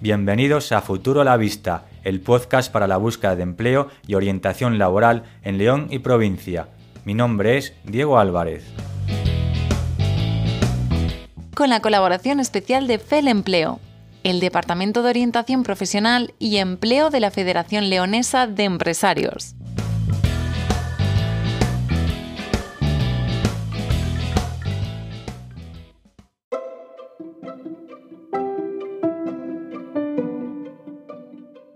Bienvenidos a Futuro a la Vista, el podcast para la búsqueda de empleo y orientación laboral en León y provincia. Mi nombre es Diego Álvarez. Con la colaboración especial de FEL Empleo, el Departamento de Orientación Profesional y Empleo de la Federación Leonesa de Empresarios.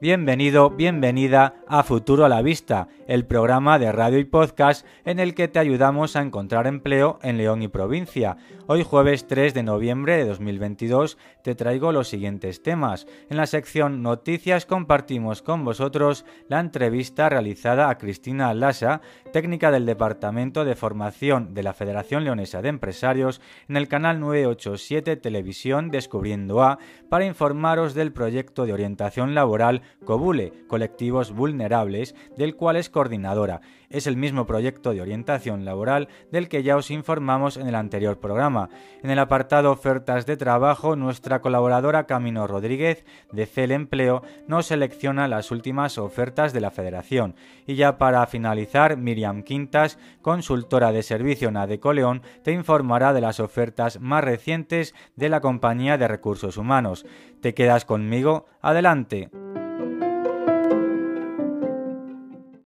Bienvenido, bienvenida a Futuro a la Vista, el programa de radio y podcast en el que te ayudamos a encontrar empleo en León y provincia. Hoy jueves 3 de noviembre de 2022 te traigo los siguientes temas. En la sección Noticias compartimos con vosotros la entrevista realizada a Cristina Lasa, técnica del Departamento de Formación de la Federación Leonesa de Empresarios, en el canal 987 Televisión Descubriendo A, para informaros del proyecto de orientación laboral COBULE, Colectivos Vulnerables, del cual es coordinadora. Es el mismo proyecto de orientación laboral del que ya os informamos en el anterior programa. En el apartado Ofertas de Trabajo, nuestra colaboradora Camino Rodríguez de CEL Empleo nos selecciona las últimas ofertas de la Federación. Y ya para finalizar, Miriam Quintas, consultora de servicio Nadeco León, te informará de las ofertas más recientes de la compañía de recursos humanos. ¿Te quedas conmigo? Adelante.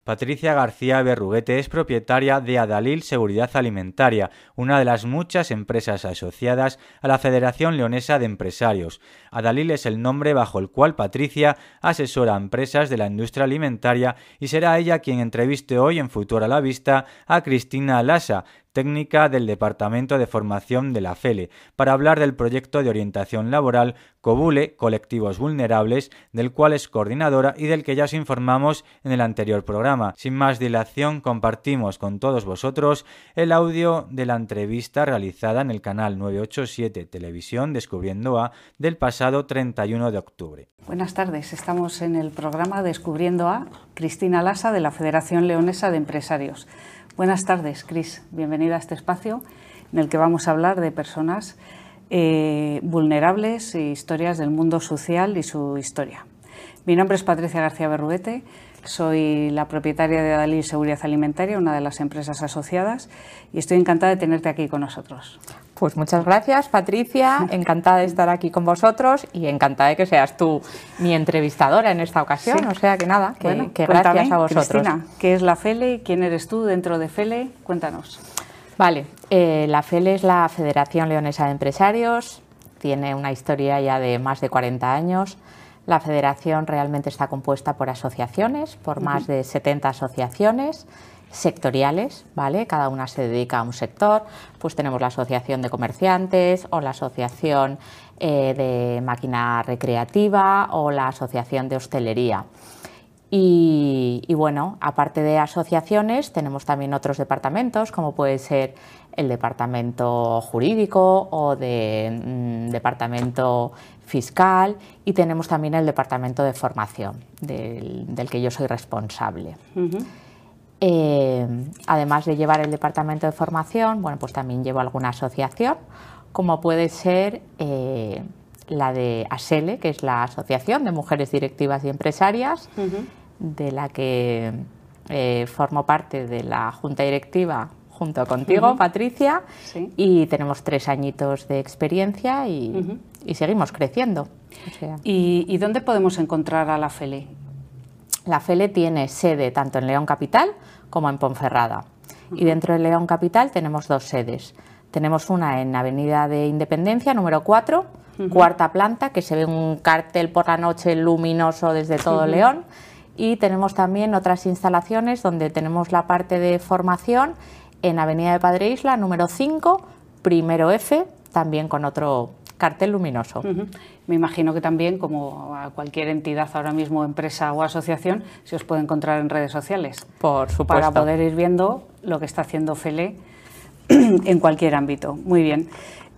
Patricia García Berruguete es propietaria de Adalil Seguridad Alimentaria, una de las muchas empresas asociadas a la Federación Leonesa de Empresarios. Adalil es el nombre bajo el cual Patricia asesora a empresas de la industria alimentaria y será ella quien entreviste hoy en Futuro a la Vista a Cristina Lasa, técnica del Departamento de Formación de la FELE, para hablar del proyecto de orientación laboral COBULE, Colectivos Vulnerables, del cual es coordinadora y del que ya os informamos en el anterior programa. Sin más dilación, compartimos con todos vosotros el audio de la entrevista realizada en el canal 987 Televisión Descubriendo A del pasado 31 de octubre. Buenas tardes, estamos en el programa Descubriendo A, Cristina Lasa de la Federación Leonesa de Empresarios. Buenas tardes, Cris. Bienvenida a este espacio en el que vamos a hablar de personas eh, vulnerables e historias del mundo social y su historia. Mi nombre es Patricia García Berruete, soy la propietaria de Adalil Seguridad Alimentaria, una de las empresas asociadas, y estoy encantada de tenerte aquí con nosotros. Pues muchas gracias, Patricia. Encantada de estar aquí con vosotros y encantada de que seas tú mi entrevistadora en esta ocasión. O sea que nada, que, gracias a vosotros. Cristina, ¿qué es la FELE? ¿Quién eres tú dentro de FELE? Cuéntanos. Vale, eh, la FELE es la Federación Leonesa de Empresarios. Tiene una historia ya de más de 40 años. La federación realmente está compuesta por asociaciones, por más de 70 asociaciones sectoriales, ¿vale? Cada una se dedica a un sector, pues tenemos la Asociación de Comerciantes o la Asociación eh, de Máquina Recreativa o la Asociación de Hostelería. Y, bueno, aparte de asociaciones, tenemos también otros departamentos, como puede ser el departamento jurídico o de mm, departamento fiscal y tenemos también el departamento de formación, del, que yo soy responsable. Eh, además de llevar el departamento de formación, bueno, pues también llevo alguna asociación, como puede ser eh, la de ASELE, que es la Asociación de Mujeres Directivas y Empresarias, de la que eh, formo parte de la Junta Directiva junto contigo, Patricia, y tenemos tres añitos de experiencia y, seguimos creciendo. ¿Y, dónde podemos encontrar a la FELE? La FELE tiene sede tanto en León Capital como en Ponferrada. Y dentro de León Capital tenemos dos sedes. Tenemos una en Avenida de Independencia, número 4, cuarta planta, que se ve un cartel por la noche luminoso desde todo León. Y tenemos también otras instalaciones donde tenemos la parte de formación en Avenida de Padre Isla, número 5, primero F, también con otro cartel luminoso. Me imagino que también, como a cualquier entidad ahora mismo, empresa o asociación, se os puede encontrar en redes sociales. Por supuesto. Para poder ir viendo lo que está haciendo FELE en cualquier ámbito. Muy bien.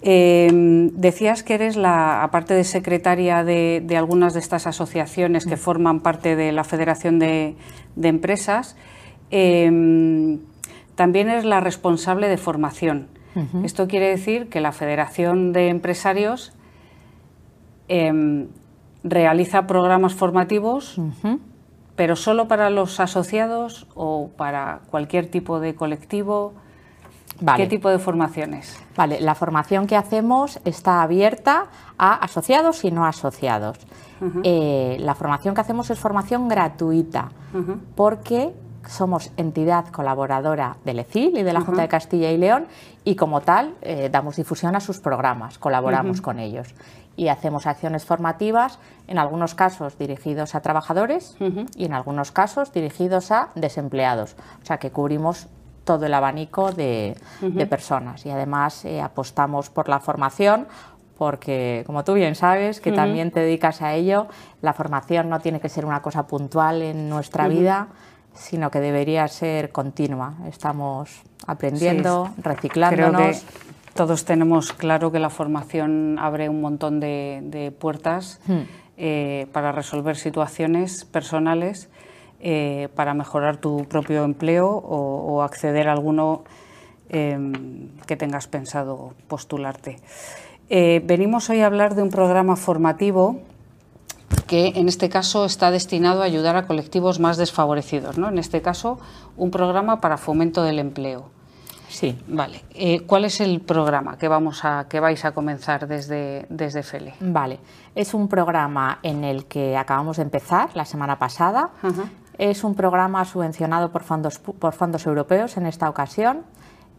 Eh, decías que eres la, aparte de secretaria de, algunas de estas asociaciones que forman parte de la Federación de, Empresas, eh, también eres la responsable de formación. Esto quiere decir que la Federación de Empresarios em, realiza programas formativos, pero solo para los asociados o para cualquier tipo de colectivo. ¿Qué tipo de formaciones? Vale, la formación que hacemos está abierta a asociados y no asociados. Eh, la formación que hacemos es formación gratuita, porque somos entidad colaboradora del ECIL y de la Junta de Castilla y León y como tal eh, damos difusión a sus programas, colaboramos con ellos y hacemos acciones formativas, en algunos casos dirigidos a trabajadores y en algunos casos dirigidos a desempleados. O sea que cubrimos todo el abanico de, personas y además eh, apostamos por la formación porque, como tú bien sabes, que también te dedicas a ello, la formación no tiene que ser una cosa puntual en nuestra vida, sino que debería ser continua. Estamos aprendiendo, reciclándonos. todos tenemos claro que la formación abre un montón de, puertas hmm. eh, para resolver situaciones personales, eh, para mejorar tu propio empleo o, acceder a alguno em, que tengas pensado postularte. Eh, venimos hoy a hablar de un programa formativo que en este caso está destinado a ayudar a colectivos más desfavorecidos, ¿no? En este caso, un programa para fomento del empleo. Sí. Vale. Eh, ¿Cuál es el programa que, vamos a, que vais a comenzar desde, desde FELE? Vale. Es un programa en el que acabamos de empezar la semana pasada. Es un programa subvencionado por fondos, por fondos europeos en esta ocasión,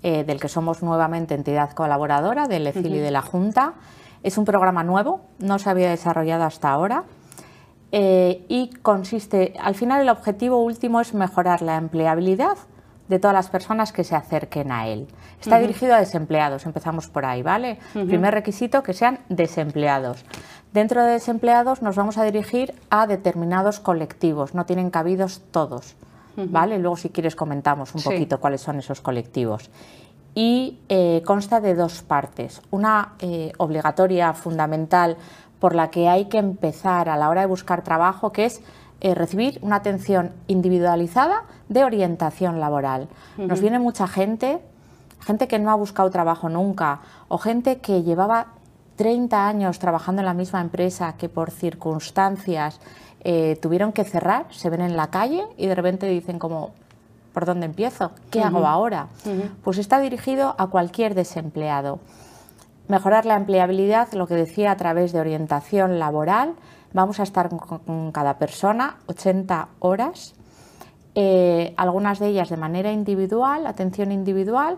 eh, del que somos nuevamente entidad colaboradora del ECIL y de la Junta. Es un programa nuevo, no se había desarrollado hasta ahora. Eh, y consiste, al final el objetivo último es mejorar la empleabilidad de todas las personas que se acerquen a él. Está dirigido a desempleados, empezamos por ahí, ¿vale? Primer requisito, que sean desempleados. Dentro de desempleados nos vamos a dirigir a determinados colectivos, no tienen cabidos todos, ¿vale? Luego si quieres comentamos un poquito cuáles son esos colectivos. Y eh, consta de dos partes, una eh, obligatoria, fundamental, por la que hay que empezar a la hora de buscar trabajo, que es eh, recibir una atención individualizada de orientación laboral. Nos viene mucha gente, gente que no ha buscado trabajo nunca, o gente que llevaba 30 años trabajando en la misma empresa, que por circunstancias eh, tuvieron que cerrar, se ven en la calle y de repente dicen como, ¿por dónde empiezo? ¿Qué hago ahora? Pues está dirigido a cualquier desempleado. Mejorar la empleabilidad, lo que decía a través de orientación laboral. Vamos a estar con cada persona 80 horas, eh, algunas de ellas de manera individual, atención individual,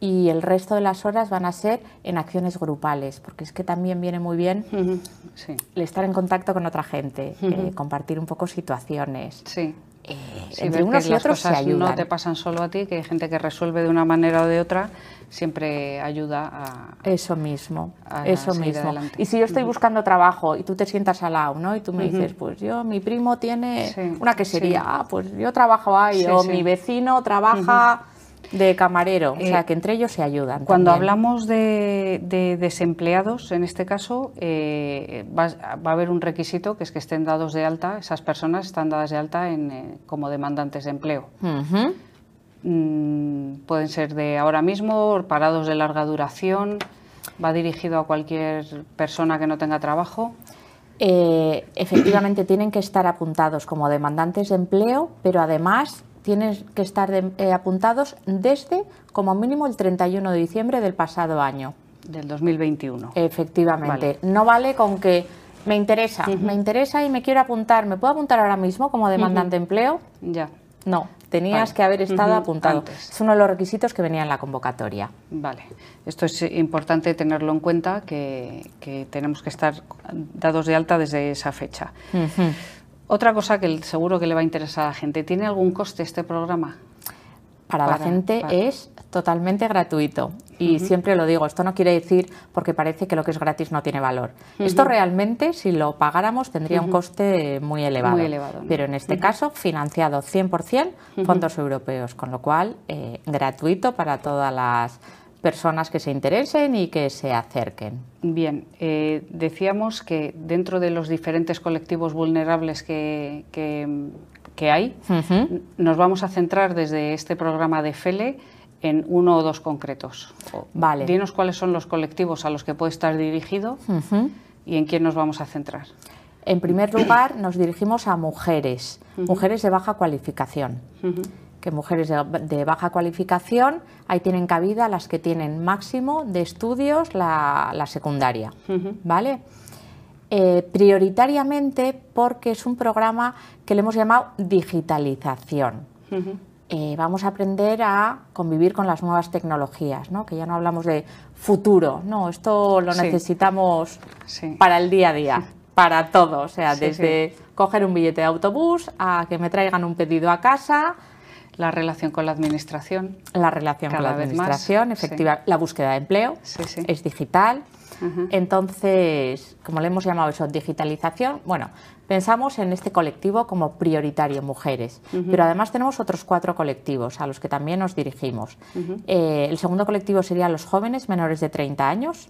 y el resto de las horas van a ser en acciones grupales, porque es que también viene muy bien el estar en contacto con otra gente, eh, compartir un poco situaciones. Sí. Eh, entre unos y otros se ayudan. No te pasan solo a ti, que hay gente que resuelve de una manera o de otra siempre ayuda a eso mismo eso mismo. y si yo estoy buscando trabajo y tú te sientas al lado no y tú me dices pues yo mi primo tiene una quesería. ah, pues yo trabajo ahí o mi vecino trabaja de camarero, o sea, eh, que entre ellos se ayudan. Cuando hablamos de, desempleados, en este caso, eh, va, a haber un requisito que es que estén dados de alta, esas personas están dadas de alta en, eh, como demandantes de empleo. Mm, pueden ser de ahora mismo, parados de larga duración, va dirigido a cualquier persona que no tenga trabajo. Eh, efectivamente tienen que estar apuntados como demandantes de empleo, pero además tienen que estar eh, apuntados desde como mínimo el 31 de diciembre del pasado año. Del 2021. Efectivamente. No vale con que me interesa, me interesa y me quiero apuntar. ¿Me puedo apuntar ahora mismo como demandante de empleo? Ya. No, tenías que haber estado apuntado. Es uno de los requisitos que venía en la convocatoria. Vale, esto es importante tenerlo en cuenta, que, tenemos que estar dados de alta desde esa fecha. Otra cosa que seguro que le va a interesar a la gente, ¿tiene algún coste este programa? Para, la gente es totalmente gratuito. Y siempre lo digo, esto no quiere decir porque parece que lo que es gratis no tiene valor. Esto realmente, si lo pagáramos, tendría un coste muy elevado. Muy elevado Pero en este caso, financiado 100% fondos europeos, con lo cual, eh, gratuito para todas las personas que se interesen y que se acerquen. Bien, eh, decíamos que dentro de los diferentes colectivos vulnerables que, que, hay, nos vamos a centrar desde este programa de FELE en uno o dos concretos. Vale. Dinos cuáles son los colectivos a los que puede estar dirigido y en quién nos vamos a centrar. En primer lugar, nos dirigimos a mujeres, mujeres de baja cualificación. Que mujeres de, baja cualificación, ahí tienen cabida las que tienen máximo de estudios la, secundaria. ¿Vale? Eh, prioritariamente porque es un programa que le hemos llamado digitalización. Eh, vamos a aprender a convivir con las nuevas tecnologías, ¿no? que ya no hablamos de futuro, no, esto lo necesitamos para el día a día, para todo, o sea, desde coger un billete de autobús a que me traigan un pedido a casa. La relación con la administración. La relación con la administración, efectiva. La búsqueda de empleo es digital. Entonces, como le hemos llamado eso, digitalización, bueno, pensamos en este colectivo como prioritario, mujeres, pero además tenemos otros cuatro colectivos a los que también nos dirigimos. Eh, el segundo colectivo sería los jóvenes menores de 30 años.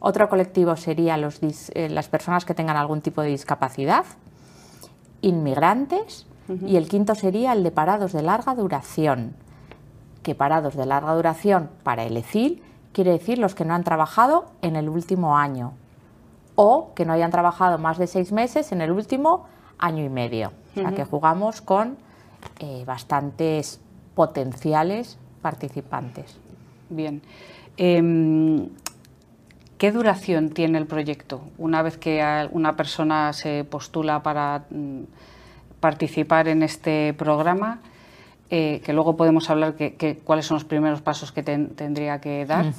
Otro colectivo sería los eh, las personas que tengan algún tipo de discapacidad, inmigrantes, y el quinto sería el de parados de larga duración, que parados de larga duración para el ECIL quiere decir los que no han trabajado en el último año o que no hayan trabajado más de seis meses en el último año y medio. O sea que jugamos con eh, bastantes potenciales participantes. Bien. Em, ¿Qué duración tiene el proyecto? Una vez que una persona se postula para mm, participar en este programa, eh, que luego podemos hablar que, cuáles son los primeros pasos que tendría que dar,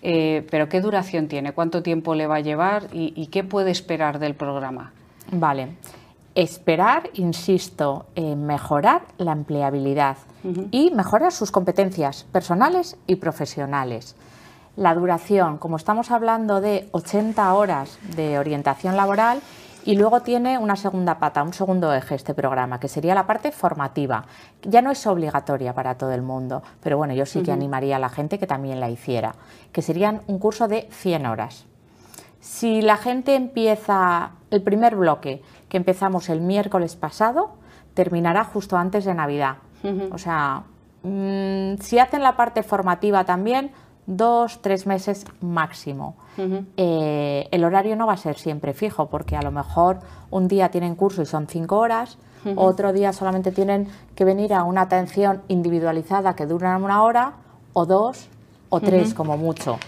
eh, pero ¿qué duración tiene? ¿Cuánto tiempo le va a llevar y, qué puede esperar del programa? Vale. Esperar, insisto, en mejorar la empleabilidad y mejorar sus competencias personales y profesionales. La duración, como estamos hablando de 80 horas de orientación laboral, y luego tiene una segunda pata, un segundo eje este programa, que sería la parte formativa. Ya no es obligatoria para todo el mundo, pero bueno, yo sí que animaría a la gente que también la hiciera, que serían un curso de 100 horas. Si la gente empieza el primer bloque, que empezamos el miércoles pasado, terminará justo antes de Navidad. O sea, mm, si hacen la parte formativa también, dos, tres meses máximo. Eh, el horario no va a ser siempre fijo, porque a lo mejor un día tienen curso y son cinco horas, otro día solamente tienen que venir a una atención individualizada que dura una hora, o dos, o tres como mucho.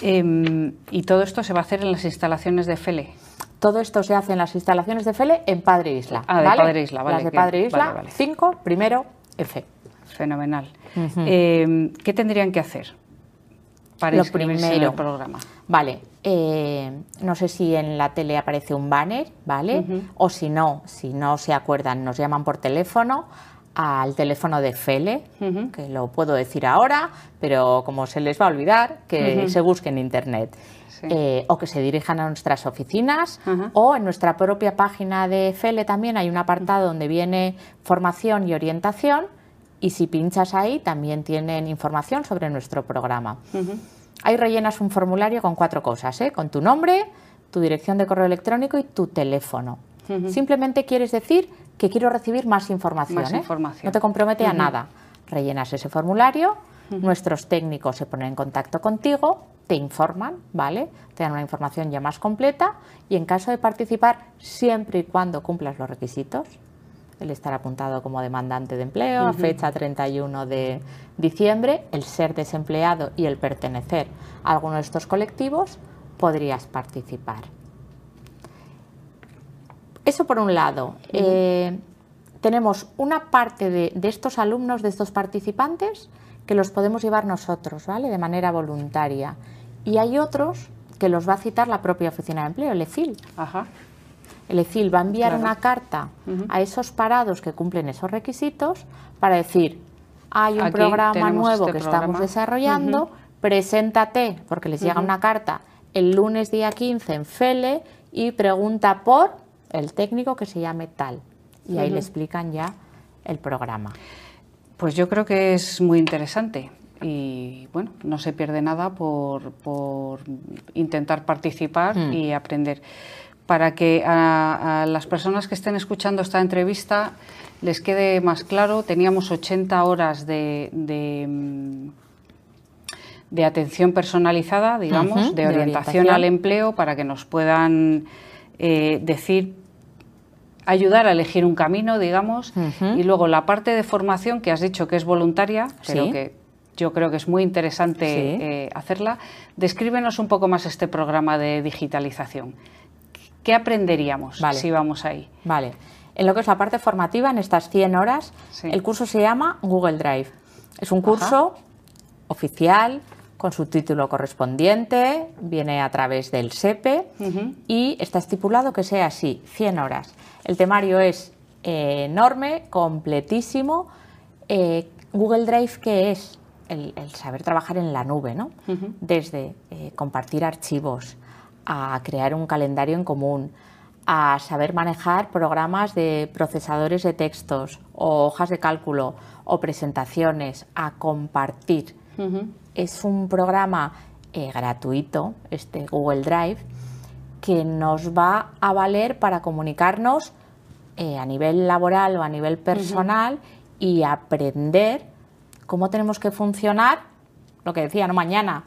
Em, ¿Y todo esto se va a hacer en las instalaciones de FELE? Todo esto se hace en las instalaciones de FELE en Padre Isla. Ah, de Padre Isla, vale. Las de Padre Isla, cinco, primero, F. Fenomenal. Em, ¿Qué tendrían que hacer? para lo primero. el programa. Vale, eh, no sé si en la tele aparece un banner, ¿vale? O si no, si no se acuerdan, nos llaman por teléfono al teléfono de Fele, que lo puedo decir ahora, pero como se les va a olvidar, que se busque en internet. Eh, o que se dirijan a nuestras oficinas o en nuestra propia página de Fele también hay un apartado donde viene formación y orientación y si pinchas ahí también tienen información sobre nuestro programa. Ahí rellenas un formulario con cuatro cosas, ¿eh? con tu nombre, tu dirección de correo electrónico y tu teléfono. Simplemente quieres decir que quiero recibir más información. Más ¿eh? información. No te compromete a nada. Rellenas ese formulario, nuestros técnicos se ponen en contacto contigo, te informan, ¿vale? Te dan una información ya más completa y en caso de participar, siempre y cuando cumplas los requisitos, el estar apuntado como demandante de empleo a fecha 31 de diciembre, el ser desempleado y el pertenecer a alguno de estos colectivos, podrías participar. Eso por un lado. Eh, tenemos una parte de, estos alumnos, de estos participantes, que los podemos llevar nosotros, ¿vale? De manera voluntaria. Y hay otros que los va a citar la propia oficina de empleo, el EFIL. Ajá el ECIL va a enviar una carta a esos parados que cumplen esos requisitos para decir, hay un programa nuevo este que estamos desarrollando, preséntate, porque les llega una carta el lunes día 15 en FELE y pregunta por el técnico que se llame tal. Y ahí le explican ya el programa. Pues yo creo que es muy interesante y bueno, no se pierde nada por, intentar participar mm. y aprender para que a, las personas que estén escuchando esta entrevista les quede más claro, teníamos 80 horas de, de, atención personalizada, digamos, de, orientación al empleo para que nos puedan eh, decir, ayudar a elegir un camino, digamos, y luego la parte de formación que has dicho que es voluntaria, pero que yo creo que es muy interesante eh, hacerla. Descríbenos un poco más este programa de digitalización. ¿Qué aprenderíamos si vamos ahí? Vale. En lo que es la parte formativa, en estas 100 horas, el curso se llama Google Drive. Es un curso oficial, con su título correspondiente, viene a través del SEPE y está estipulado que sea así, 100 horas. El temario es eh, enorme, completísimo. Eh, Google Drive, ¿qué es? El, saber trabajar en la nube, ¿no? Desde eh, compartir archivos, a crear un calendario en común, a saber manejar programas de procesadores de textos o hojas de cálculo o presentaciones, a compartir. Es un programa eh, gratuito, este Google Drive, que nos va a valer para comunicarnos eh, a nivel laboral o a nivel personal y aprender cómo tenemos que funcionar, lo que decía, no mañana,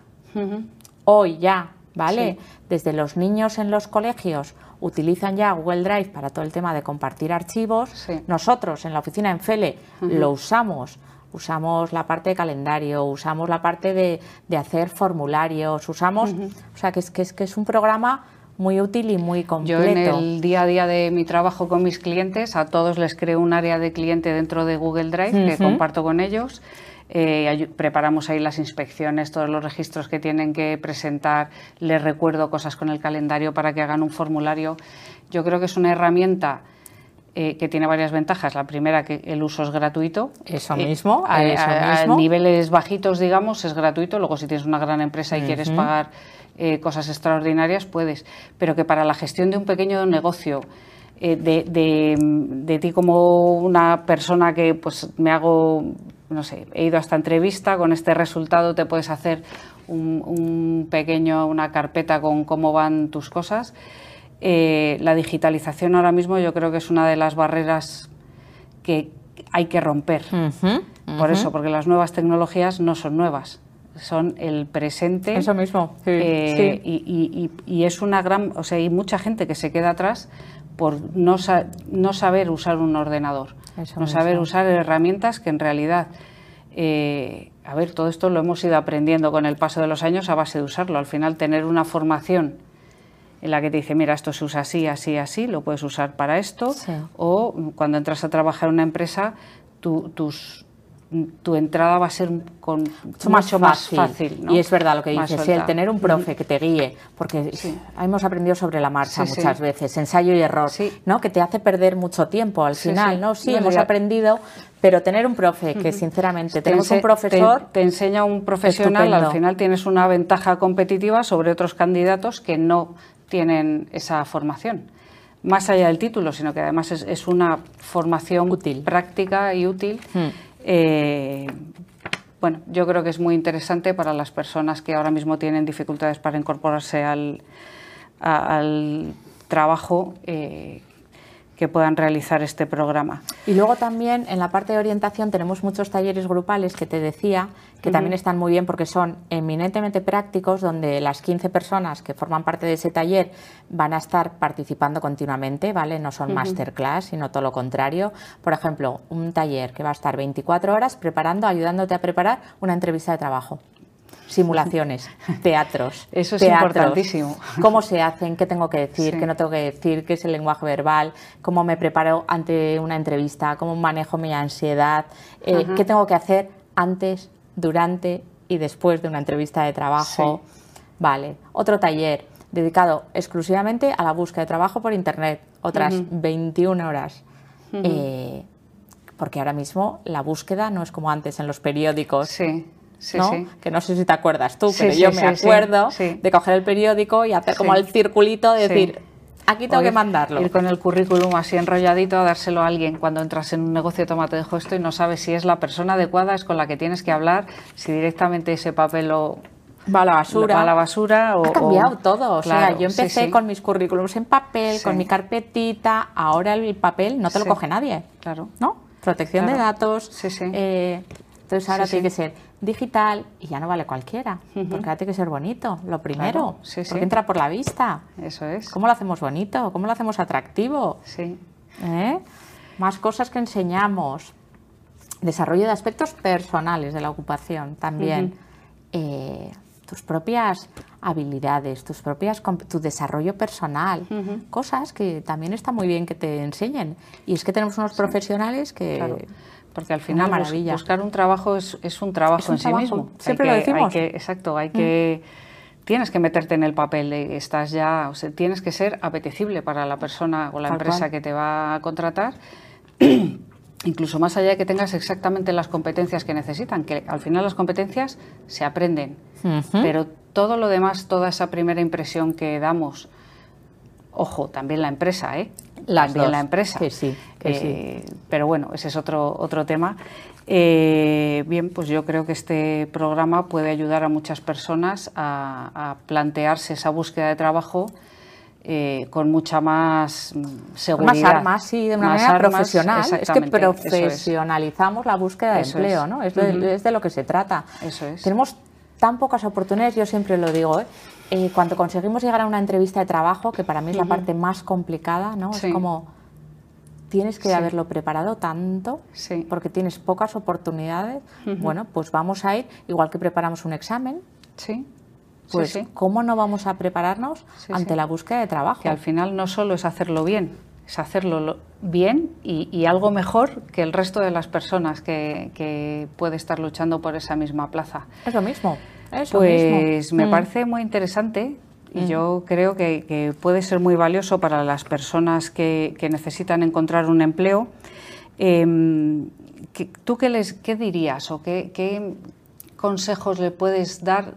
hoy ya, ¿vale? Desde los niños en los colegios utilizan ya Google Drive para todo el tema de compartir archivos. Nosotros en la oficina en Fele lo usamos usamos la parte de calendario, usamos la parte de, hacer formularios, usamos, o sea, que es, que es que es un programa muy útil y muy completo. Yo en el día a día de mi trabajo con mis clientes, a todos les creo un área de cliente dentro de Google Drive que comparto con ellos. Eh, preparamos ahí las inspecciones, todos los registros que tienen que presentar, les recuerdo cosas con el calendario para que hagan un formulario. Yo creo que es una herramienta eh, que tiene varias ventajas. La primera, que el uso es gratuito. Eso eh, mismo, a, niveles bajitos, digamos, es gratuito. Luego, si tienes una gran empresa y quieres pagar eh, cosas extraordinarias, puedes. Pero que para la gestión de un pequeño negocio, de, de, ti como una persona que pues me hago, no sé, he ido a esta entrevista, con este resultado te puedes hacer un, un pequeño, una carpeta con cómo van tus cosas. Eh, la digitalización ahora mismo yo creo que es una de las barreras que hay que romper. Por eso, porque las nuevas tecnologías no son nuevas, son el presente. Eso mismo. Eh, y, es una gran, o sea, hay mucha gente que se queda atrás por no, no saber usar un ordenador, no saber usar herramientas que en realidad, eh, a ver, todo esto lo hemos ido aprendiendo con el paso de los años a base de usarlo. Al final, tener una formación en la que te dice, mira, esto se usa así, así, así, lo puedes usar para esto, o cuando entras a trabajar en una empresa, tu, tus, tu entrada va a ser con mucho, más, fácil. Y es verdad lo que dices, el tener un profe que te guíe, porque hemos aprendido sobre la marcha muchas veces, ensayo y error, ¿no? que te hace perder mucho tiempo al final, ¿no? Sí, hemos aprendido, pero tener un profe que sinceramente tenemos un profesor te, enseña un profesional al final tienes una ventaja competitiva sobre otros candidatos que no tienen esa formación. Más allá del título, sino que además es, una formación útil. práctica y útil. Hmm. Eh, bueno, yo creo que es muy interesante para las personas que ahora mismo tienen dificultades para incorporarse al, trabajo. Eh, que puedan realizar este programa. Y luego también en la parte de orientación tenemos muchos talleres grupales que te decía, que también están muy bien porque son eminentemente prácticos, donde las 15 personas que forman parte de ese taller van a estar participando continuamente, ¿vale? No son masterclass, sino todo lo contrario. Por ejemplo, un taller que va a estar 24 horas preparando, ayudándote a preparar una entrevista de trabajo simulaciones, teatros. Eso es importantísimo. ¿Cómo se hacen? ¿Qué tengo que decir? ¿Qué no tengo que decir? ¿Qué es el lenguaje verbal? ¿Cómo me preparo ante una entrevista? ¿Cómo manejo mi ansiedad? Eh, ¿Qué tengo que hacer antes, durante y después de una entrevista de trabajo? Vale. Otro taller dedicado exclusivamente a la búsqueda de trabajo por Internet. Otras 21 horas. Eh, porque ahora mismo la búsqueda no es como antes en los periódicos. Sí que no sé si te acuerdas tú, pero yo me acuerdo de coger el periódico y hacer como el circulito de decir, aquí tengo que mandarlo. Ir con el currículum así enrolladito a dárselo a alguien cuando entras en un negocio, toma, te dejo esto y no sabes si es la persona adecuada, es con la que tienes que hablar, si directamente ese papel lo, va a la basura. Va a la basura o, ha cambiado todo. O sea, yo empecé con mis currículums en papel, con mi carpetita. Ahora el papel no te lo coge nadie. Claro. ¿No? Protección de datos. Sí, sí. Eh, entonces ahora tiene que ser digital y ya no vale cualquiera, porque hay que ser bonito, lo primero, porque entra por la vista. Eso es. ¿Cómo lo hacemos bonito? ¿Cómo lo hacemos atractivo? Sí. ¿Eh? Más cosas que enseñamos. Desarrollo de aspectos personales de la ocupación también. Eh, tus propias habilidades, tus propias, tu desarrollo personal, cosas que también está muy bien que te enseñen. Y es que tenemos unos profesionales que... Porque al final buscar un trabajo es, un trabajo en sí mismo. Siempre lo decimos. exacto, hay que... Tienes que meterte en el papel, estás ya, o sea, tienes que ser apetecible para la persona o la empresa que te va a contratar. Incluso más allá de que tengas exactamente las competencias que necesitan, que al final las competencias se aprenden, pero todo lo demás, toda esa primera impresión que damos, ojo, también la empresa, ¿eh? También la empresa. Que sí, eh, Pero bueno, ese es otro, otro tema. Eh, bien, pues yo creo que este programa puede ayudar a muchas personas a plantearse esa búsqueda de trabajo eh, con mucha más seguridad. Más armas, sí, de una manera profesional. Es que profesionalizamos la búsqueda de empleo, ¿no? Es de, lo que se trata. Eso es. Tenemos tan pocas oportunidades, yo siempre lo digo, ¿eh? ¿Eh? cuando conseguimos llegar a una entrevista de trabajo, que para mí es la parte más complicada, ¿no? Es como tienes que haberlo preparado tanto porque tienes pocas oportunidades. Bueno, pues vamos a ir, igual que preparamos un examen. Sí pues ¿cómo no vamos a prepararnos ante la búsqueda de trabajo? Que al final no solo es hacerlo bien, es hacerlo bien y, algo mejor que el resto de las personas que, puede estar luchando por esa misma plaza. Es lo mismo. Pues me mm. parece muy interesante y mm. yo creo que, puede ser muy valioso para las personas que, necesitan encontrar un empleo. Em, ¿Tú qué, les, qué dirías o qué, qué consejos le puedes dar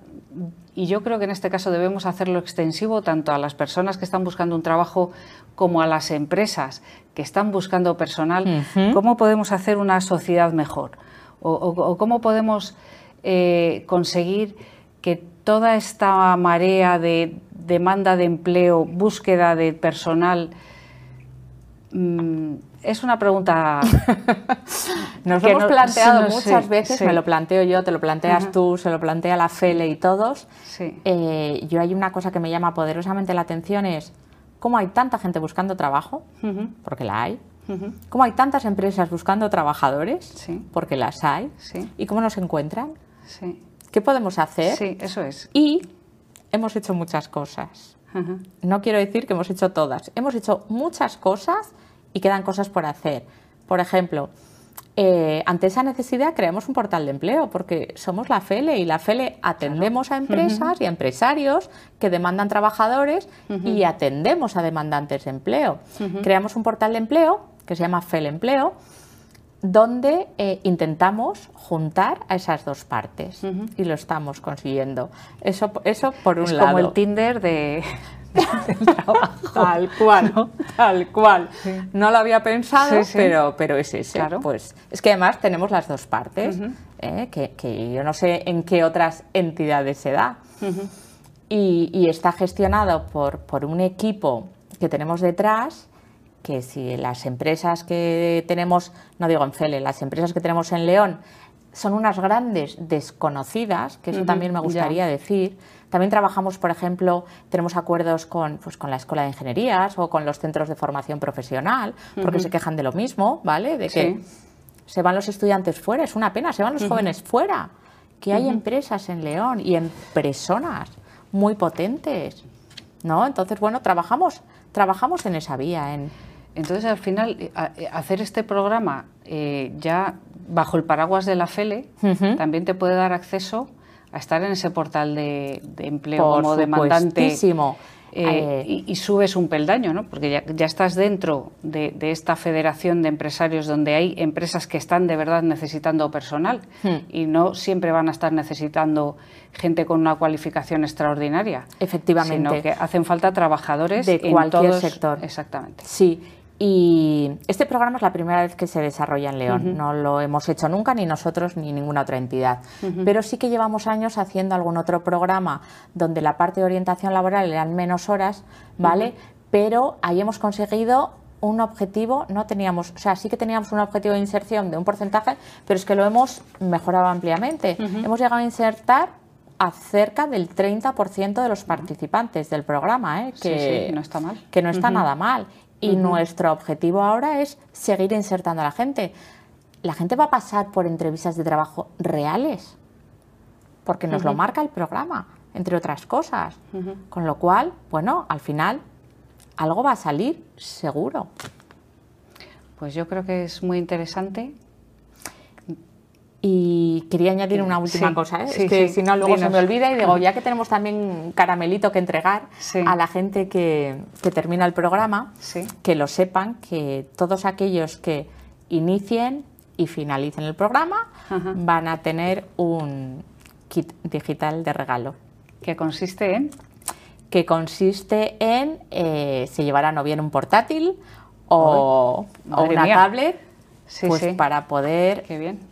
y yo creo que en este caso debemos hacerlo extensivo tanto a las personas que están buscando un trabajo como a las empresas que están buscando personal. ¿Cómo podemos hacer una sociedad mejor? ¿O, cómo podemos eh, conseguir que toda esta marea de demanda de empleo, búsqueda de personal, mm, es una pregunta. Nos lo hemos planteado muchas veces, me lo planteo yo, te lo planteas tú, se lo plantea la FELE y todos. Eh, yo hay una cosa que me llama poderosamente la atención es cómo hay tanta gente buscando trabajo, porque la hay. Cómo hay tantas empresas buscando trabajadores, porque las hay. Y cómo nos encuentran. ¿Qué podemos hacer? Sí, eso es. Y hemos hecho muchas cosas. No quiero decir que hemos hecho todas. Hemos hecho muchas cosas y quedan cosas por hacer. Por ejemplo, eh, ante esa necesidad creamos un portal de empleo porque somos la FELE y la FELE atendemos a empresas y a empresarios que demandan trabajadores y atendemos a demandantes de empleo. Creamos un portal de empleo que se llama FELE Empleo donde eh, intentamos juntar a esas dos partes y lo estamos consiguiendo. Eso, eso por un es lado. como el Tinder de, Tal cual, tal cual. No lo había pensado, Pero, pero es ese. Pues, es que además tenemos las dos partes, ¿eh? que, yo no sé en qué otras entidades se da. y, está gestionado por, por un equipo que tenemos detrás que si las empresas que tenemos, no digo en Fele, las empresas que tenemos en León son unas grandes desconocidas, que eso también me gustaría decir, también trabajamos, por ejemplo, tenemos acuerdos con, pues, con la Escuela de Ingenierías o con los centros de formación profesional, porque se quejan de lo mismo, ¿vale? De que se van los estudiantes fuera, es una pena, se van los jóvenes fuera. Que hay empresas en León y en personas muy potentes, ¿no? Entonces, bueno, trabajamos, trabajamos en esa vía, en... Entonces, al final, eh, eh, hacer este programa eh, ya bajo el paraguas de la FELE también te puede dar acceso a estar en ese portal de, empleo como demandante. Eh, y, y, subes un peldaño, ¿no? porque ya, ya estás dentro de, esta federación de empresarios donde hay empresas que están de verdad necesitando personal hmm. y no siempre van a estar necesitando gente con una cualificación extraordinaria. Efectivamente. Sino que hacen falta trabajadores de cualquier sector. Exactamente. Sí, y este programa es la primera vez que se desarrolla en León. No lo hemos hecho nunca, ni nosotros, ni ninguna otra entidad. Pero sí que llevamos años haciendo algún otro programa donde la parte de orientación laboral eran menos horas, ¿vale? Pero ahí hemos conseguido un objetivo, no teníamos, o sea, sí que teníamos un objetivo de inserción de un porcentaje, pero es que lo hemos mejorado ampliamente. Hemos llegado a insertar a cerca del 30% de los participantes del programa, ¿eh? que no está mal. Que no está nada mal. Y nuestro objetivo ahora es seguir insertando a la gente. La gente va a pasar por entrevistas de trabajo reales, porque nos lo marca el programa, entre otras cosas. Con lo cual, bueno, al final algo va a salir seguro. Pues yo creo que es muy interesante. Y quería añadir una última cosa, ¿eh? es que si no luego se me olvida y digo, ya que tenemos también un caramelito que entregar a la gente que, termina el programa, que lo sepan que todos aquellos que inicien y finalicen el programa van a tener un kit digital de regalo. ¿Que consiste en? que consiste en eh, se llevarán o bien un portátil o, una tablet pues para poder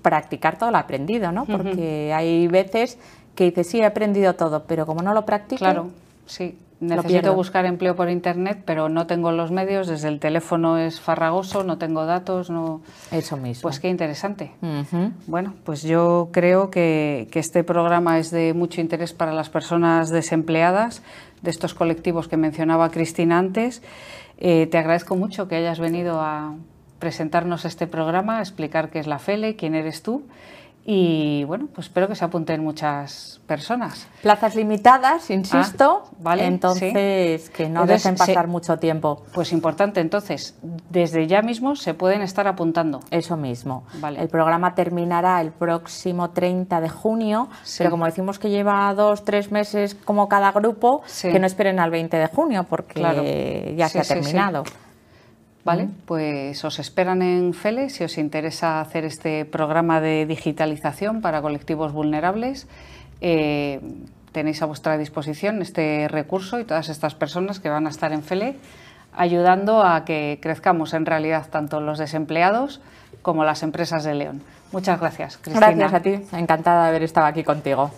practicar todo lo aprendido, ¿no? Porque hay veces que dices, sí, he aprendido todo, pero como no lo practico... Claro, sí. Necesito buscar empleo por internet, pero no tengo los medios, desde el teléfono es farragoso, no tengo datos, no... Eso mismo. Pues qué interesante. Bueno, pues yo creo que, que este programa es de mucho interés para las personas desempleadas, de estos colectivos que mencionaba Cristina antes. Eh, te agradezco mucho que hayas venido a presentarnos este programa, explicar qué es la FELE, quién eres tú y bueno, pues espero que se apunten muchas personas. Plazas limitadas, insisto, ah, vale, entonces que no dejen pasar mucho tiempo. Pues importante, entonces, desde ya mismo se pueden estar apuntando. Eso mismo. Vale. El programa terminará el próximo 30 de junio, pero como decimos que lleva dos, tres meses como cada grupo, que no esperen al 20 de junio porque ya se ha terminado. ¿Vale? Pues os esperan en FELE si os interesa hacer este programa de digitalización para colectivos vulnerables. Eh, tenéis a vuestra disposición este recurso y todas estas personas que van a estar en FELE ayudando a que crezcamos en realidad tanto los desempleados como las empresas de León. Muchas gracias, Cristina. Gracias a ti, encantada de haber estado aquí contigo.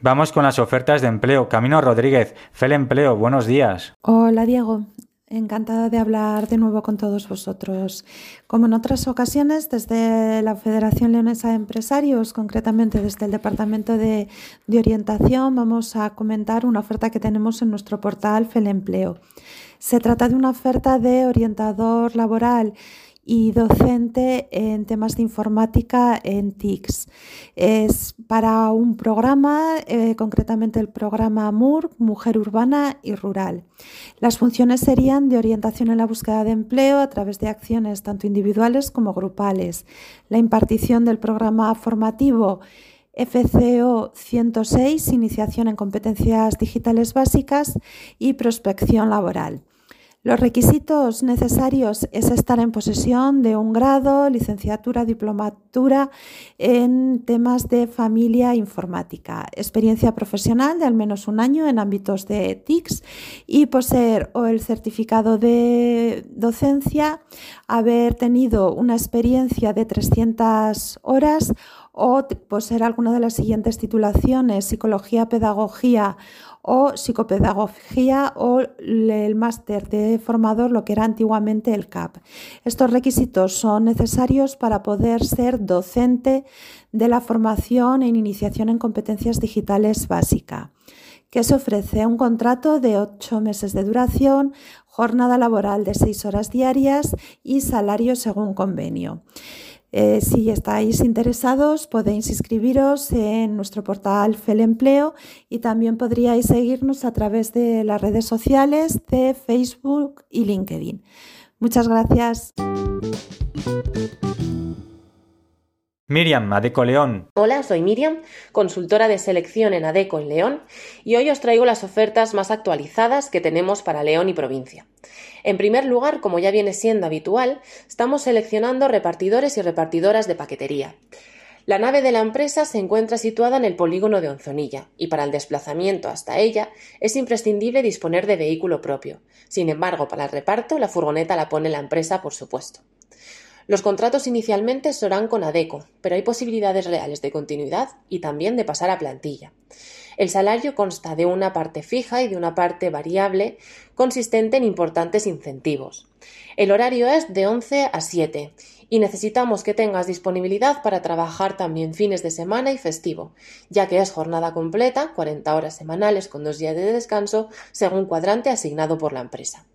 Vamos con las ofertas de empleo. Camino Rodríguez, Fel Empleo, buenos días. Hola Diego, encantada de hablar de nuevo con todos vosotros. Como en otras ocasiones, desde la Federación Leonesa de Empresarios, concretamente desde el Departamento de, Orientación, vamos a comentar una oferta que tenemos en nuestro portal Fel Empleo. Se trata de una oferta de orientador laboral y docente en temas de informática en TICS. Es para un programa, eh, concretamente el programa MUR, Mujer Urbana y Rural. Las funciones serían de orientación en la búsqueda de empleo a través de acciones tanto individuales como grupales, la impartición del programa formativo FCO 106, Iniciación en Competencias Digitales Básicas y Prospección Laboral. Los requisitos necesarios es estar en posesión de un grado, licenciatura, diplomatura en temas de familia informática, experiencia profesional de al menos un año en ámbitos de TICS y poseer o el certificado de docencia, haber tenido una experiencia de 300 horas o poseer alguna de las siguientes titulaciones, psicología, pedagogía o psicopedagogía o el máster de formador, lo que era antiguamente el CAP. Estos requisitos son necesarios para poder ser docente de la formación en iniciación en competencias digitales básica que se ofrece un contrato de ocho meses de duración, jornada laboral de seis horas diarias y salario según convenio. Eh, si estáis interesados, podéis inscribiros en nuestro portal Empleo y también podríais seguirnos a través de las redes sociales de Facebook y LinkedIn. Muchas gracias. Miriam, Adeco León. Hola, soy Miriam, consultora de selección en Adeco en León, y hoy os traigo las ofertas más actualizadas que tenemos para León y provincia. En primer lugar, como ya viene siendo habitual, estamos seleccionando repartidores y repartidoras de paquetería. La nave de la empresa se encuentra situada en el polígono de Onzonilla y para el desplazamiento hasta ella es imprescindible disponer de vehículo propio. Sin embargo, para el reparto la furgoneta la pone la empresa, por supuesto. Los contratos inicialmente serán con ADECO, pero hay posibilidades reales de continuidad y también de pasar a plantilla. El salario consta de una parte fija y de una parte variable consistente en importantes incentivos. El horario es de 11 a 7 y necesitamos que tengas disponibilidad para trabajar también fines de semana y festivo, ya que es jornada completa, 40 horas semanales con dos días de descanso, según cuadrante asignado por la empresa.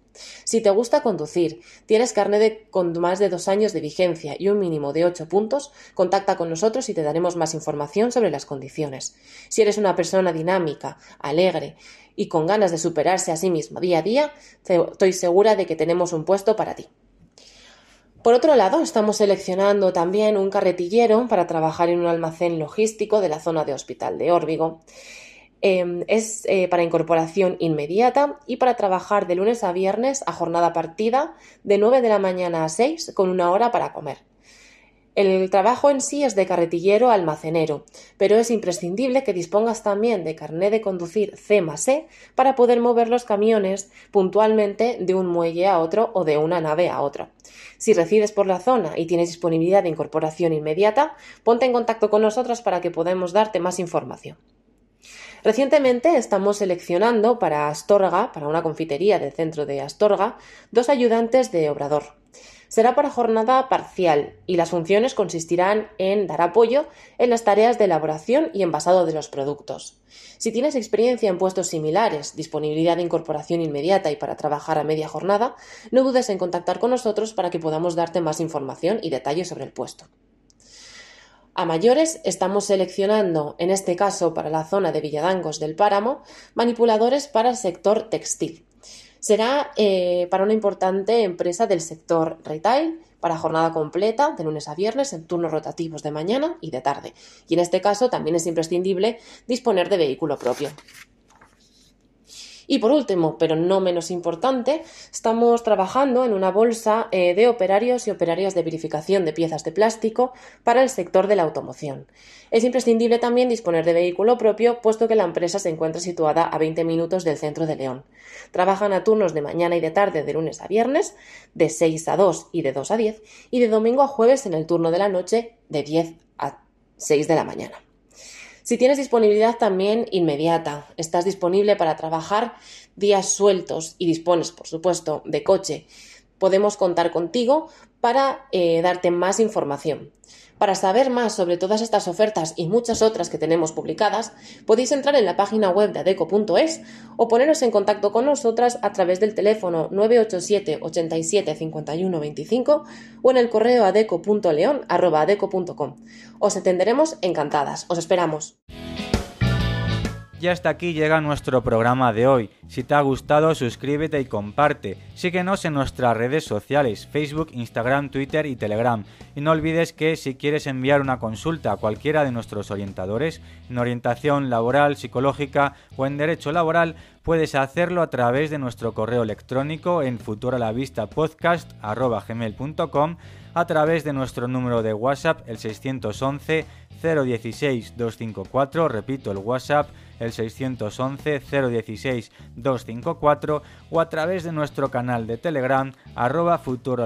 Si te gusta conducir, tienes carnet con más de dos años de vigencia y un mínimo de ocho puntos, contacta con nosotros y te daremos más información sobre las condiciones. Si eres una persona dinámica, alegre y con ganas de superarse a sí misma día a día, estoy segura de que tenemos un puesto para ti. Por otro lado, estamos seleccionando también un carretillero para trabajar en un almacén logístico de la zona de Hospital de Órbigo. Em, es eh, para incorporación inmediata y para trabajar de lunes a viernes a jornada partida de 9 de la mañana a 6 con una hora para comer. El trabajo en sí es de carretillero almacenero, pero es imprescindible que dispongas también de carné de conducir C más E para poder mover los camiones puntualmente de un muelle a otro o de una nave a otra. Si resides por la zona y tienes disponibilidad de incorporación inmediata, ponte en contacto con nosotros para que podamos darte más información. Recientemente estamos seleccionando para Astorga, para una confitería del centro de Astorga, dos ayudantes de obrador. Será para jornada parcial y las funciones consistirán en dar apoyo en las tareas de elaboración y envasado de los productos. Si tienes experiencia en puestos similares, disponibilidad de incorporación inmediata y para trabajar a media jornada, no dudes en contactar con nosotros para que podamos darte más información y detalles sobre el puesto. A mayores estamos seleccionando, en este caso para la zona de Villadangos del Páramo, manipuladores para el sector textil. Será eh, para una importante empresa del sector retail para jornada completa de lunes a viernes en turnos rotativos de mañana y de tarde. Y en este caso también es imprescindible disponer de vehículo propio. Y por último, pero no menos importante, estamos trabajando en una bolsa eh, de operarios y operarias de verificación de piezas de plástico para el sector de la automoción. Es imprescindible también disponer de vehículo propio, puesto que la empresa se encuentra situada a 20 minutos del centro de León. Trabajan a turnos de mañana y de tarde de lunes a viernes, de 6 a 2 y de 2 a 10, y de domingo a jueves en el turno de la noche de 10 a 6 de la mañana. Si tienes disponibilidad también inmediata, estás disponible para trabajar días sueltos y dispones, por supuesto, de coche, podemos contar contigo para eh, darte más información. Para saber más sobre todas estas ofertas y muchas otras que tenemos publicadas, podéis entrar en la página web de adeco.es o poneros en contacto con nosotras a través del teléfono 987 87 51 25 o en el correo adeco.leon.adeco.com. Os atenderemos encantadas. Os esperamos. Y hasta aquí llega nuestro programa de hoy. Si te ha gustado, suscríbete y comparte. Síguenos en nuestras redes sociales, Facebook, Instagram, Twitter y Telegram. Y no olvides que si quieres enviar una consulta a cualquiera de nuestros orientadores, en orientación laboral, psicológica o en derecho laboral, puedes hacerlo a través de nuestro correo electrónico en futuralavistapodcast.com a través de nuestro número de WhatsApp el 611 016 254, repito el WhatsApp el 611 016 254 o a través de nuestro canal de Telegram arroba futuro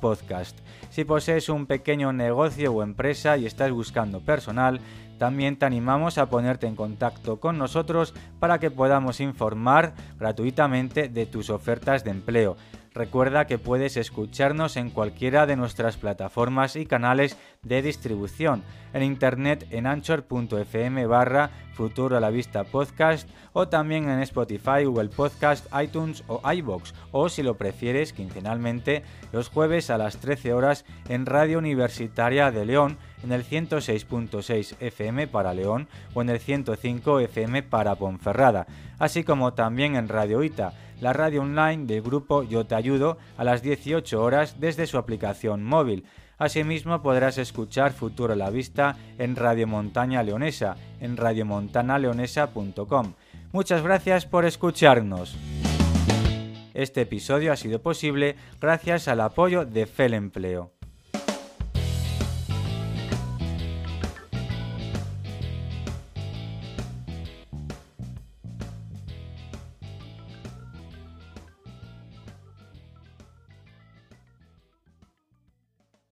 podcast. Si posees un pequeño negocio o empresa y estás buscando personal, también te animamos a ponerte en contacto con nosotros para que podamos informar gratuitamente de tus ofertas de empleo. Recuerda que puedes escucharnos en cualquiera de nuestras plataformas y canales de distribución, en internet en anchor.fm barra futuro a la vista podcast o también en Spotify, Google Podcast, iTunes o iBox o si lo prefieres quincenalmente los jueves a las 13 horas en Radio Universitaria de León en el 106.6 FM para León o en el 105 FM para Ponferrada, así como también en Radio Ita la radio online del grupo Yo Te Ayudo a las 18 horas desde su aplicación móvil. Asimismo podrás escuchar Futuro a la Vista en Radio Montaña Leonesa, en radiomontanaleonesa.com. Muchas gracias por escucharnos. Este episodio ha sido posible gracias al apoyo de FEL Empleo.